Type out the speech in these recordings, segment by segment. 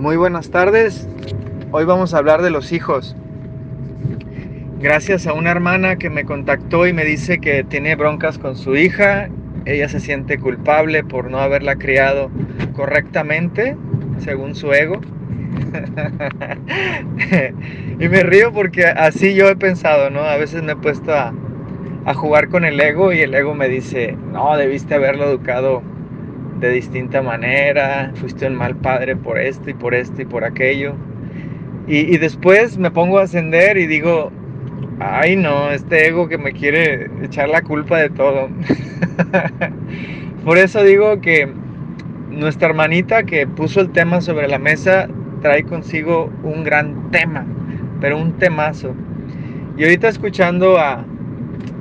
Muy buenas tardes. Hoy vamos a hablar de los hijos. Gracias a una hermana que me contactó y me dice que tiene broncas con su hija, ella se siente culpable por no haberla criado correctamente, según su ego. y me río porque así yo he pensado, ¿no? A veces me he puesto a, a jugar con el ego y el ego me dice, no, debiste haberlo educado de distinta manera, fuiste un mal padre por esto y por esto y por aquello. Y, después me pongo a ascender y digo, ay no, este ego que me quiere echar la culpa de todo. por eso digo que nuestra hermanita que puso el tema sobre la mesa trae consigo un gran tema, pero un temazo. Y ahorita escuchando a,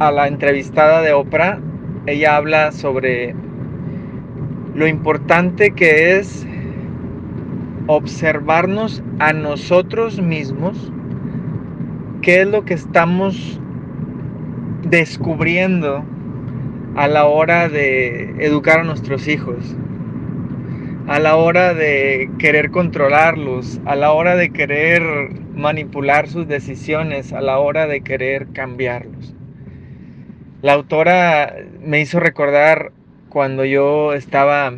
a la entrevistada de Oprah, ella habla sobre lo importante que es observarnos a nosotros mismos, qué es lo que estamos descubriendo a la hora de educar a nuestros hijos, a la hora de querer controlarlos, a la hora de querer manipular sus decisiones, a la hora de querer cambiarlos. La autora me hizo recordar cuando yo estaba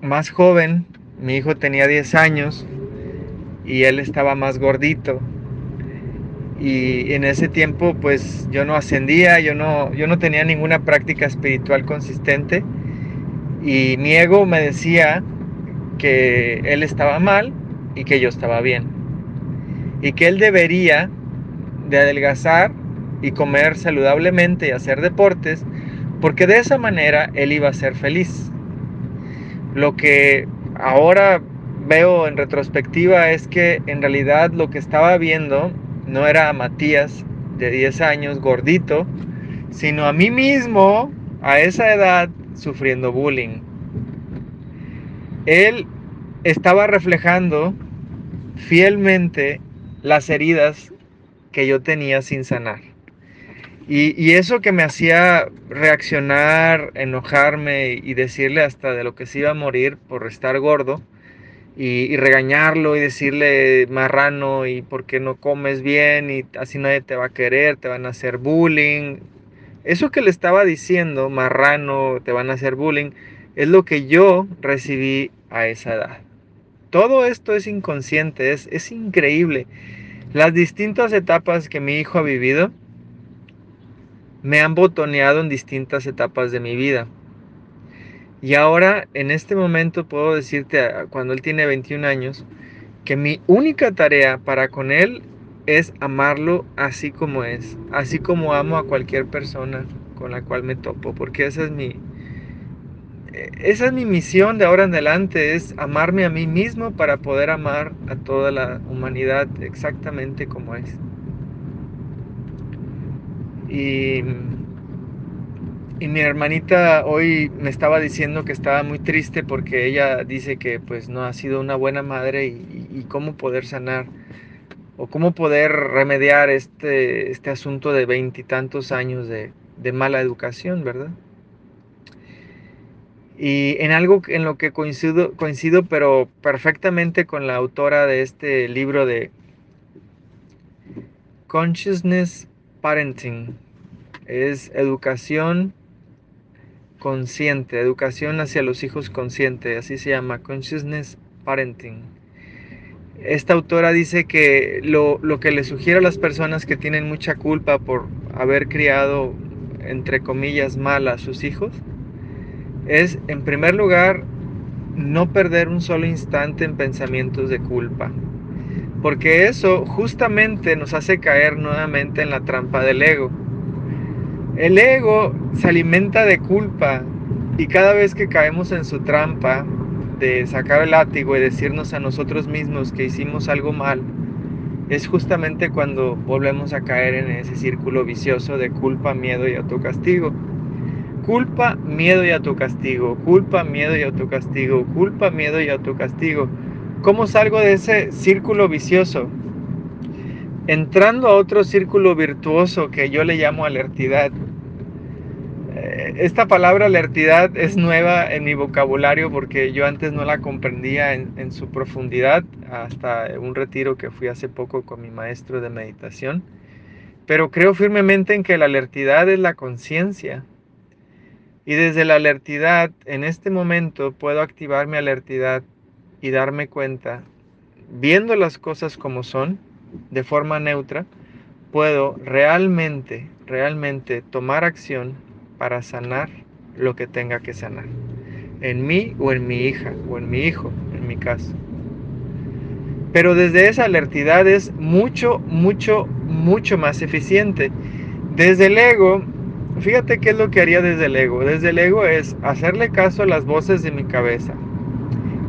más joven, mi hijo tenía 10 años y él estaba más gordito. Y en ese tiempo pues yo no ascendía, yo no, yo no tenía ninguna práctica espiritual consistente y mi ego me decía que él estaba mal y que yo estaba bien. Y que él debería de adelgazar y comer saludablemente y hacer deportes, porque de esa manera él iba a ser feliz. Lo que ahora veo en retrospectiva es que en realidad lo que estaba viendo no era a Matías de 10 años gordito, sino a mí mismo a esa edad sufriendo bullying. Él estaba reflejando fielmente las heridas que yo tenía sin sanar. Y, eso que me hacía reaccionar, enojarme y decirle hasta de lo que se iba a morir por estar gordo y, regañarlo y decirle marrano y por qué no comes bien y así nadie te va a querer, te van a hacer bullying. Eso que le estaba diciendo, marrano, te van a hacer bullying, es lo que yo recibí a esa edad. Todo esto es inconsciente, es, es increíble. Las distintas etapas que mi hijo ha vivido, me han botoneado en distintas etapas de mi vida. Y ahora, en este momento, puedo decirte, cuando él tiene 21 años, que mi única tarea para con él es amarlo así como es, así como amo a cualquier persona con la cual me topo, porque esa es mi, esa es mi misión de ahora en adelante, es amarme a mí mismo para poder amar a toda la humanidad exactamente como es. Y, mi hermanita hoy me estaba diciendo que estaba muy triste porque ella dice que pues no ha sido una buena madre y, cómo poder sanar o cómo poder remediar este, este asunto de veintitantos años de, de mala educación, ¿verdad? Y en algo en lo que coincido, coincido, pero perfectamente con la autora de este libro de Consciousness Parenting, es educación consciente, educación hacia los hijos consciente, así se llama, Consciousness Parenting. Esta autora dice que lo, lo, que le sugiere a las personas que tienen mucha culpa por haber criado, entre comillas, mal a sus hijos, es, en primer lugar, no perder un solo instante en pensamientos de culpa. Porque eso justamente nos hace caer nuevamente en la trampa del ego el ego se alimenta de culpa y cada vez que caemos en su trampa de sacar el látigo y decirnos a nosotros mismos que hicimos algo mal, es justamente cuando volvemos a caer en ese círculo vicioso de culpa, miedo y autocastigo. Culpa, miedo y autocastigo, culpa, miedo y autocastigo, culpa, miedo y autocastigo. ¿Cómo salgo de ese círculo vicioso? entrando a otro círculo virtuoso que yo le llamo alertidad. eh, esta palabra alertidad es nueva en mi vocabulario porque yo antes no la comprendía en, en, su profundidad hasta un retiro que fui hace poco con mi maestro de meditación. Pero creo firmemente en que la alertidad es la conciencia. Y desde la alertidad, en este momento, puedo activar mi alertidad y darme cuenta, viendo las cosas como son, de forma neutra, puedo realmente, realmente tomar acción para sanar lo que tenga que sanar. En mí o en mi hija o en mi hijo, en mi caso. Pero desde esa alertidad es mucho, mucho, mucho más eficiente. Desde el ego, fíjate qué es lo que haría desde el ego. Desde el ego es hacerle caso a las voces de mi cabeza.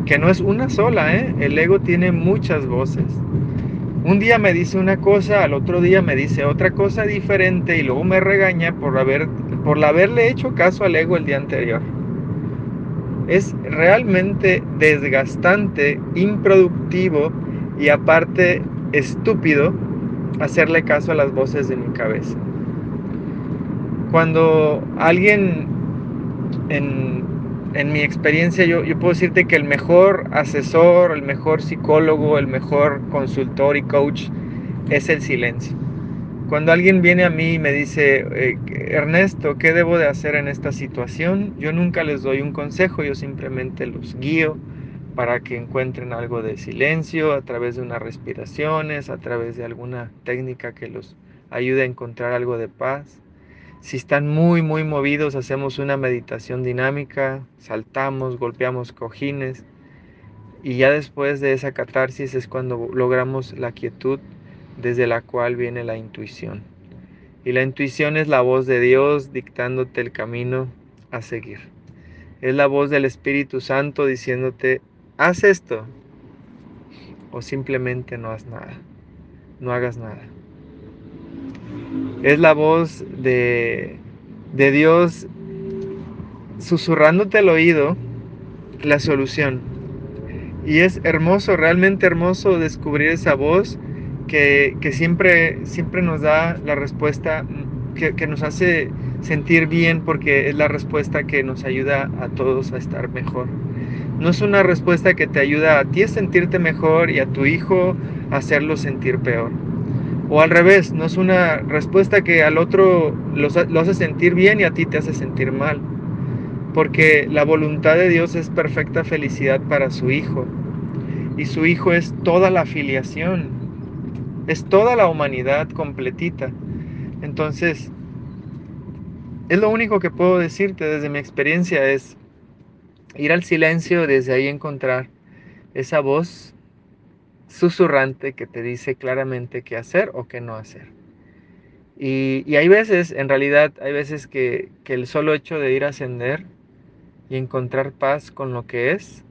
Que no es una sola, ¿eh? El ego tiene muchas voces. Un día me dice una cosa, al otro día me dice otra cosa diferente y luego me regaña por, por haberle hecho caso al ego el día anterior. Es realmente desgastante, improductivo y aparte estúpido hacerle caso a las voces de mi cabeza. Cuando alguien en, mi experiencia, yo, yo, puedo decirte que el mejor asesor, el mejor psicólogo, el mejor consultor y coach es el silencio. Cuando alguien viene a mí y me dice, eh, Ernesto, ¿qué debo de hacer en esta situación? Yo nunca les doy un consejo, yo simplemente los guío para que encuentren algo de silencio a través de unas respiraciones, a través de alguna técnica que los ayude a encontrar algo de paz. Si están muy, muy movidos, hacemos una meditación dinámica, saltamos, golpeamos cojines y ya después de esa catarsis es cuando logramos la quietud desde la cual viene la intuición. Y la intuición es la voz de Dios dictándote el camino a seguir. Es la voz del Espíritu Santo diciéndote, haz esto o simplemente no haz nada, no hagas nada. Es la voz de, de Dios susurrándote al oído la solución. Y es hermoso, realmente hermoso descubrir esa voz que, siempre, siempre nos da la respuesta, que, que nos hace sentir bien porque es la respuesta que nos ayuda a todos a estar mejor. No es una respuesta que te ayuda a ti a sentirte mejor y a tu hijo a hacerlo sentir peor. O al revés, no es una respuesta que al otro lo, hace sentir bien y a ti te hace sentir mal. Porque la voluntad de Dios es perfecta felicidad para su hijo. Y su hijo es toda la filiación. Es toda la humanidad completita. Entonces, es lo único que puedo decirte desde mi experiencia es, ir al silencio, desde ahí encontrar esa voz susurrante que te dice claramente qué hacer o qué no hacer. Y, hay veces, en realidad, hay veces que, el solo hecho de ir a ascender y encontrar paz con lo que es,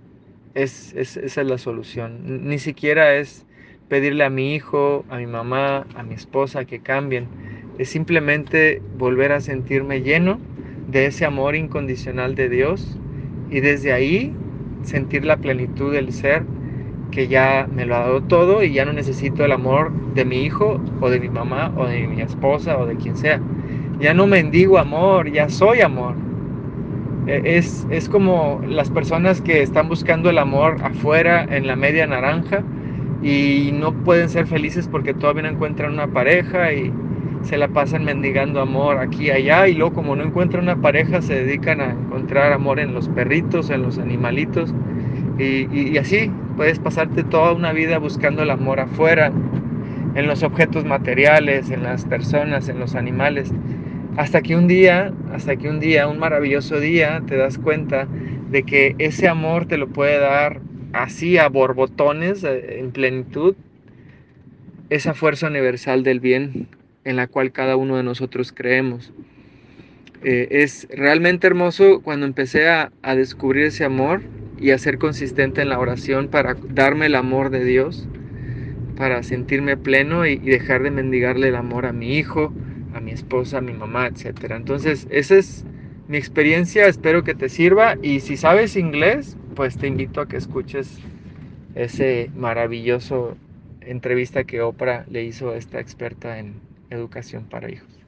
es, esa es la solución. Ni siquiera es pedirle a mi hijo, a mi mamá, a mi esposa que cambien. Es simplemente volver a sentirme lleno de ese amor incondicional de Dios y desde ahí sentir la plenitud del ser que ya me lo ha dado todo y ya no necesito el amor de mi hijo o de mi mamá o de mi esposa o de quien sea. Ya no mendigo amor, ya soy amor. E, es, es como las personas que están buscando el amor afuera en la media naranja y no pueden ser felices porque todavía no encuentran una pareja y, se la pasan mendigando amor aquí y allá y luego como no encuentran una pareja se dedican a encontrar amor en los perritos, en los animalitos y, así puedes pasarte toda una vida buscando el amor afuera, en los objetos materiales, en las personas, en los animales, hasta que un día, hasta que un día, un maravilloso día, te das cuenta de que ese amor te lo puede dar así a borbotones, eh, en plenitud, esa fuerza universal del bien en la cual cada uno de nosotros creemos. Eh, es realmente hermoso cuando empecé a, descubrir ese amor y a ser consistente en la oración para darme el amor de Dios, para sentirme pleno y, dejar de mendigarle el amor a mi hijo, a mi esposa, a mi mamá, etc. Entonces, esa es mi experiencia, espero que te sirva y si sabes inglés, pues te invito a que escuches ese maravilloso entrevista que Oprah le hizo a esta experta en educación para hijos.